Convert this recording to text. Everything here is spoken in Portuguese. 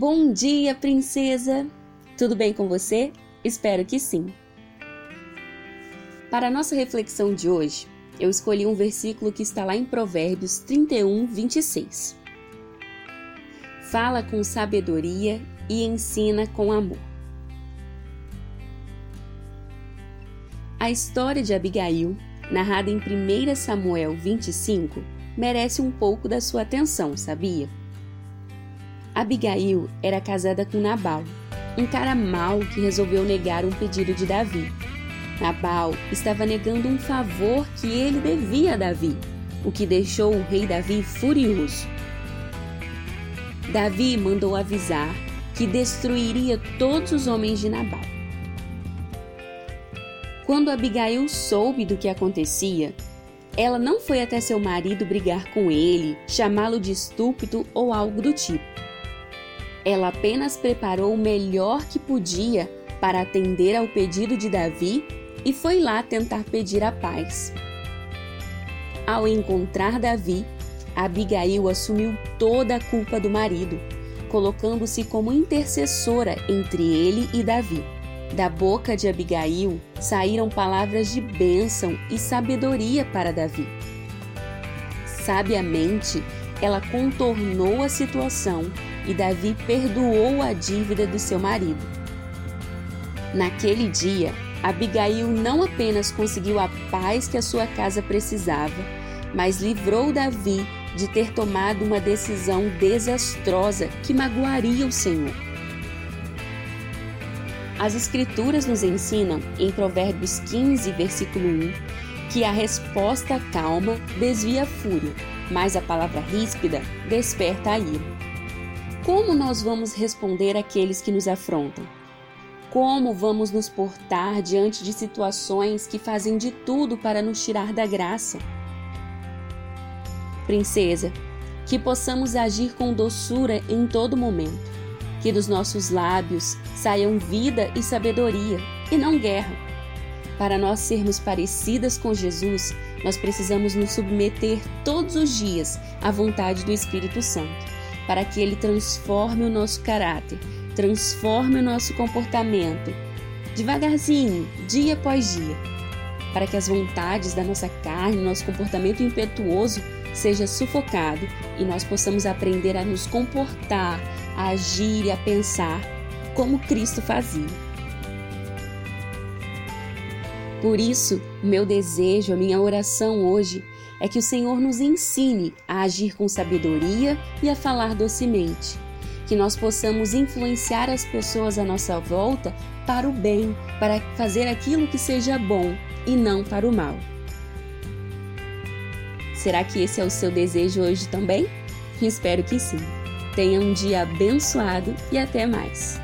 Bom dia, princesa! Tudo bem com você? Espero que sim. Para a nossa reflexão de hoje, eu escolhi um versículo que está lá em Provérbios 31, 26. Fala com sabedoria e ensina com amor. A história de Abigail, narrada em 1 Samuel 25, merece um pouco da sua atenção, sabia? Abigail era casada com Nabal, um cara mau que resolveu negar um pedido de Davi. Nabal estava negando um favor que ele devia a Davi, o que deixou o rei Davi furioso. Davi mandou avisar que destruiria todos os homens de Nabal. Quando Abigail soube do que acontecia, ela não foi até seu marido brigar com ele, chamá-lo de estúpido ou algo do tipo. Ela apenas preparou o melhor que podia para atender ao pedido de Davi e foi lá tentar pedir a paz. Ao encontrar Davi, Abigail assumiu toda a culpa do marido, colocando-se como intercessora entre ele e Davi. Da boca de Abigail saíram palavras de bênção e sabedoria para Davi. Sabiamente, ela contornou a situação e Davi perdoou a dívida do seu marido. Naquele dia, Abigail não apenas conseguiu a paz que a sua casa precisava, mas livrou Davi de ter tomado uma decisão desastrosa que magoaria o Senhor. As Escrituras nos ensinam, em Provérbios 15, versículo 1, que a resposta calma desvia a fúria, mas a palavra ríspida desperta a ira. Como nós vamos responder àqueles que nos afrontam? Como vamos nos portar diante de situações que fazem de tudo para nos tirar da graça? Princesa, que possamos agir com doçura em todo momento, que dos nossos lábios saiam vida e sabedoria, e não guerra. Para nós sermos parecidas com Jesus, nós precisamos nos submeter todos os dias à vontade do Espírito Santo para que ele transforme o nosso caráter, transforme o nosso comportamento, devagarzinho, dia após dia, para que as vontades da nossa carne, nosso comportamento impetuoso seja sufocado e nós possamos aprender a nos comportar, a agir e a pensar como Cristo fazia. Por isso, meu desejo, a minha oração hoje é que o Senhor nos ensine a agir com sabedoria e a falar docemente. Que nós possamos influenciar as pessoas à nossa volta para o bem, para fazer aquilo que seja bom e não para o mal. Será que esse é o seu desejo hoje também? Espero que sim. Tenha um dia abençoado e até mais.